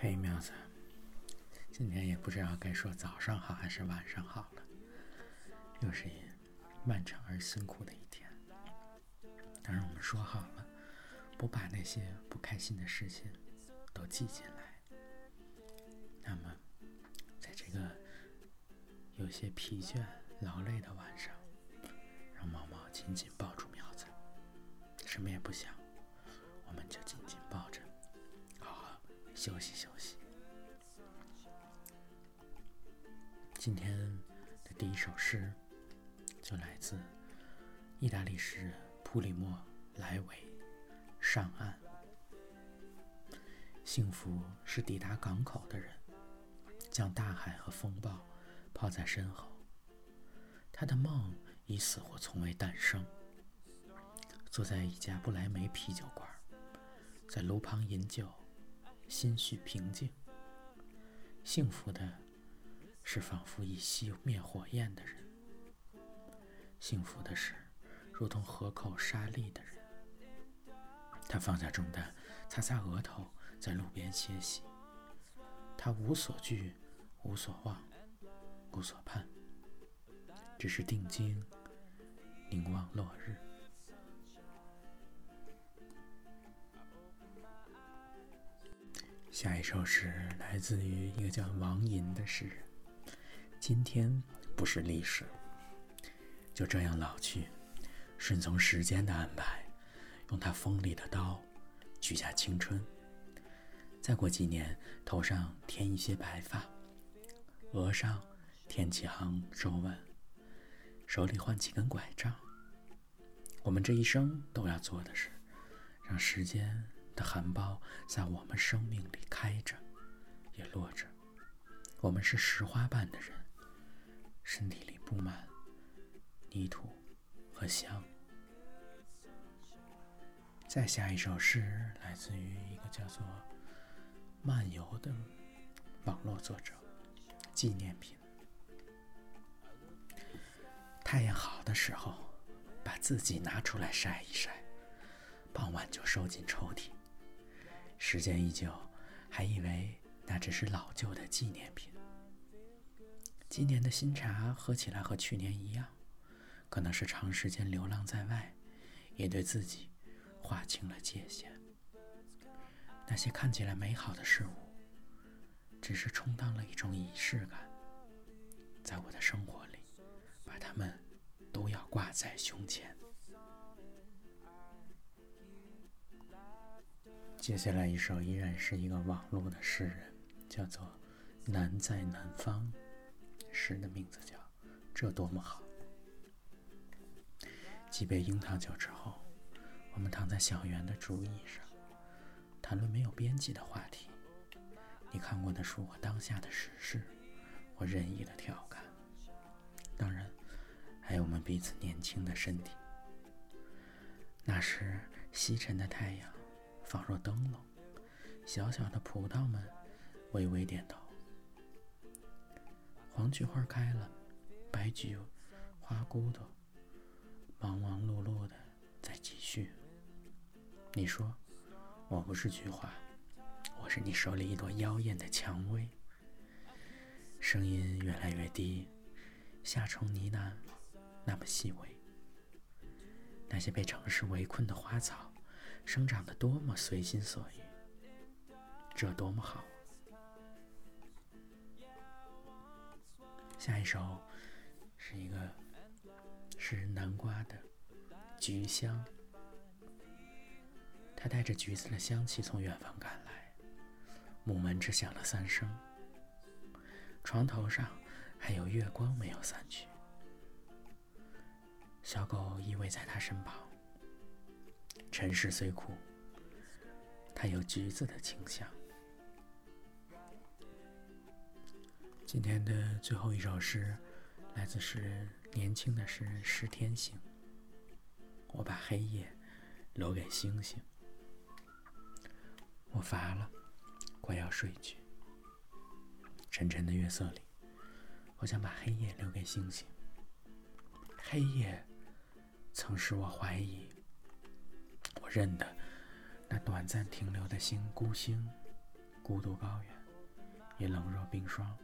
嘿，苗子，今天也不知道该说早上好还是晚上好了，又是一漫长而辛苦的一天。当然，我们说好了，不把那些不开心的事情都记进来。那么，在这个有些疲倦、劳累的晚上，让毛毛紧紧，什么也不想，我们就紧紧抱着。好好休息休息。今天的第一首诗就来自意大利诗人普里莫·莱维，《上岸》。幸福是抵达港口的人，将大海和风暴抛在身后。他的梦已死或从未诞生。坐在一家不来梅啤酒馆，在炉旁饮酒。心绪平静。幸福的是仿佛已熄灭火焰的人。幸福的是，如同河口沙砾的人。他放下重担，擦擦额头，在路边歇息。他无所惧，无所望，无所盼，只是定睛，凝望落日。下一首诗来自于一个叫王寅的诗人。今天不是历史，就这样老去，顺从时间的安排，用他锋利的刀取下青春。再过几年，头上添一些白发，额上添几行皱纹，手里换几根拐杖。我们这一生都要做的是，让时间。的含苞在我们生命里开着，也落着。我们是石花瓣的人，身体里布满泥土和香。再下一首诗来自于一个叫做“漫游”的网络作者，纪念品。太阳好的时候，把自己拿出来晒一晒，傍晚就收进抽屉。时间一久，还以为那只是老旧的纪念品。今年的新茶喝起来和去年一样，可能是长时间流浪在外，也对自己划清了界限。那些看起来美好的事物，只是充当了一种仪式感，在我的生活里，把它们都要挂在胸前。接下来一首依然是一个网络的诗人，叫做《南在南方》，诗的名字叫《这多么好》。几杯樱桃酒之后，我们躺在小园的竹椅上，谈论没有边际的话题。你看过的书或当下的时事，我任意的调侃，当然，还有我们彼此年轻的身体。那时西沉的太阳。仿若灯笼，小小的葡萄们微微点头。黄菊花开了，白菊花骨朵忙忙碌碌的在继续。你说我不是菊花，我是你手里一朵妖艳的蔷薇。声音越来越低，夏虫呢喃，那么细微。那些被城市围困的花草。生长的多么随心所欲，这多么好！下一首是一个是南瓜的橘香，它带着橘子的香气从远方赶来。木门只响了三声，床头上还有月光没有散去，小狗依偎在它身旁。尘世虽苦，它有橘子的清香。今天的最后一首诗，来自诗人年轻的诗人石天行。我把黑夜留给星星，我乏了，快要睡去。沉沉的月色里，我想把黑夜留给星星。黑夜曾使我怀疑。认得那短暂停留的星，孤星，孤独高原，也冷若冰霜。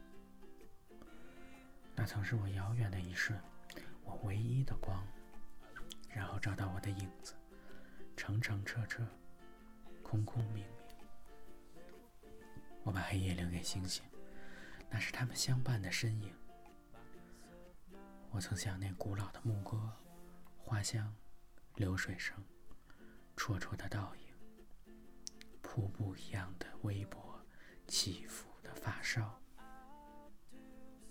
那曾是我遥远的一瞬，我唯一的光，然后找到我的影子，澄澄澈澈，空空明明。我把黑夜留给星星，那是他们相伴的身影。我曾想念古老的牧歌，花香，流水声，绰绰的倒影，瀑布一样的微波，起伏的发梢。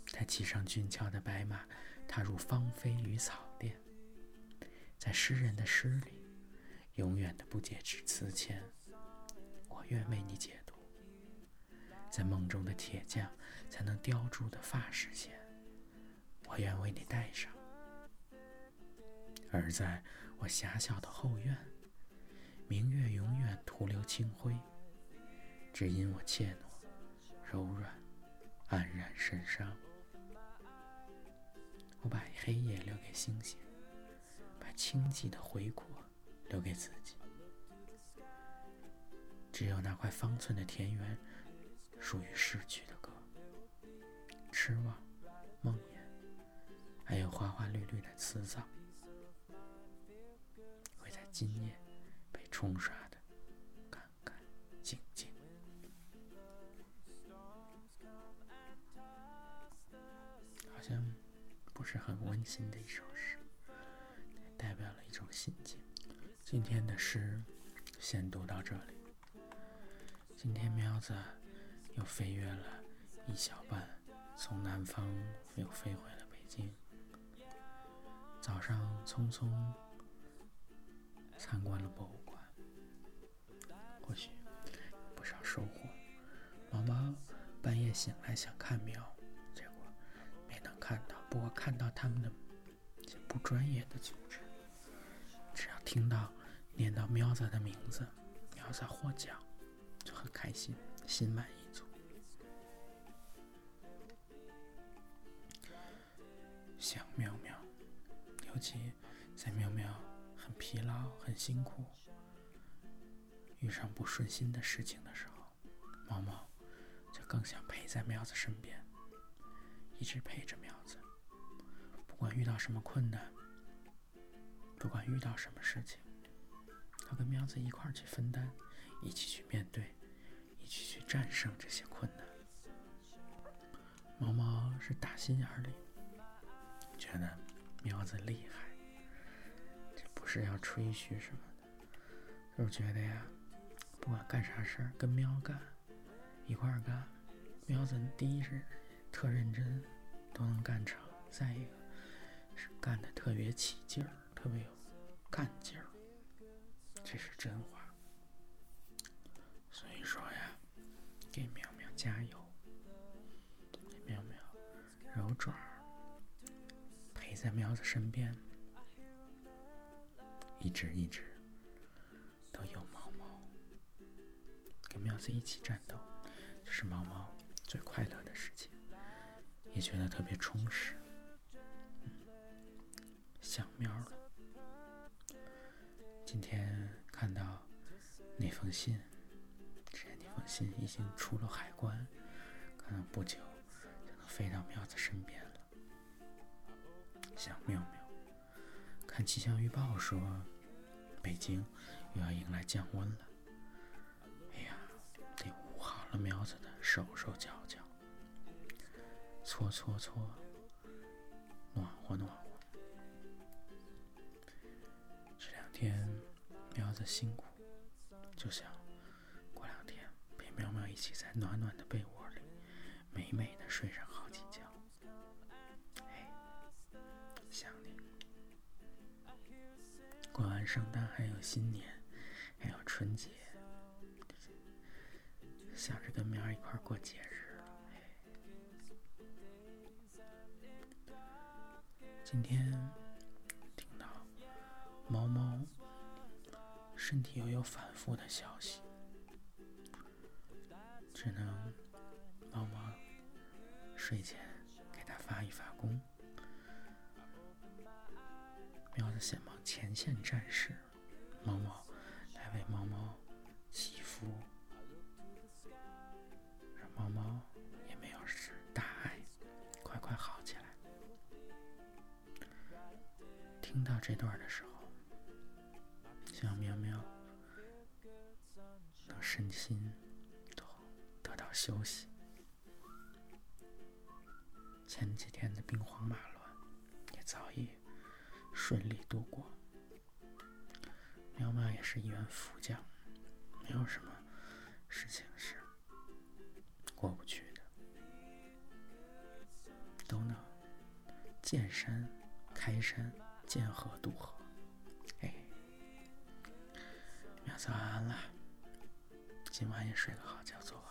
他骑上俊俏的白马，踏入芳菲与草甸。在诗人的诗里，永远的不解之词前，我愿为你解读；在梦中的铁匠才能雕铸的发饰前。我愿为你戴上，而在我狭小的后院，明月永远徒留清辉，只因我怯懦、柔软、黯然神伤。我把黑夜留给星星，把清寂的回果留给自己。只有那块方寸的田园，属于逝去的歌，痴望、梦魇。还有花花绿绿的辞藻，会在今夜冲刷的干干净净。好像不是很温馨的一首诗，代表了一种心境。今天的诗先读到这里。今天喵子又飞越了一小半，从南方又飞回了北京。早上匆匆参观了博物馆毛毛半夜醒来想看喵，结果没能看到。不过看到他们的不专业的组织，只要听到念到喵子的名字，喵子获奖，就很开心，心满意足。想喵喵。尤其在喵喵很疲劳、很辛苦、遇上不顺心的事情的时候，猫猫更想陪在喵子身边，一直陪着喵子。不管遇到什么困难，不管遇到什么事情，要跟喵子一块儿去分担，一起去面对，一起去战胜这些困难。毛毛是打心眼里觉得。苗子厉害，这不是要吹嘘什么的，就是觉得呀，不管干啥事儿，跟喵干，一块儿干，苗子第一是特认真，都能干成；再一个？是干的特别起劲儿，特别有干劲儿，这是真话。所以说呀，给苗苗加油，给苗苗揉爪陪。在苗子身边，一直一直都有毛毛跟苗子一起战斗，就是毛毛最快乐的事情，也觉得特别充实。想喵了。今天看到那封信，这那封信已经出了海关，可能不久就能飞到喵子身边了。想妙妙，看气象预报说，北京又要迎来降温了。手手脚脚，搓搓搓，暖和暖和。这两天喵子辛苦，就想过两天陪喵喵一起在暖暖的被窝里，美美的睡上好几觉。哎，想你过完圣诞，还有新年，还有春节，想着跟苗儿一块过节日了。今天听到猫猫身体又有反复的消息，只能猫猫睡前给他发一发功。喵子先忙前线战士，毛毛为猫猫这段的时候，希望喵喵能身心都得到休息。前几天的兵荒马乱也早已顺利度过。喵喵也是一员副将，没有什么事情是过不去的，都能见山开山，见河渡河。哎，喵早安了，今晚也睡个好觉，做。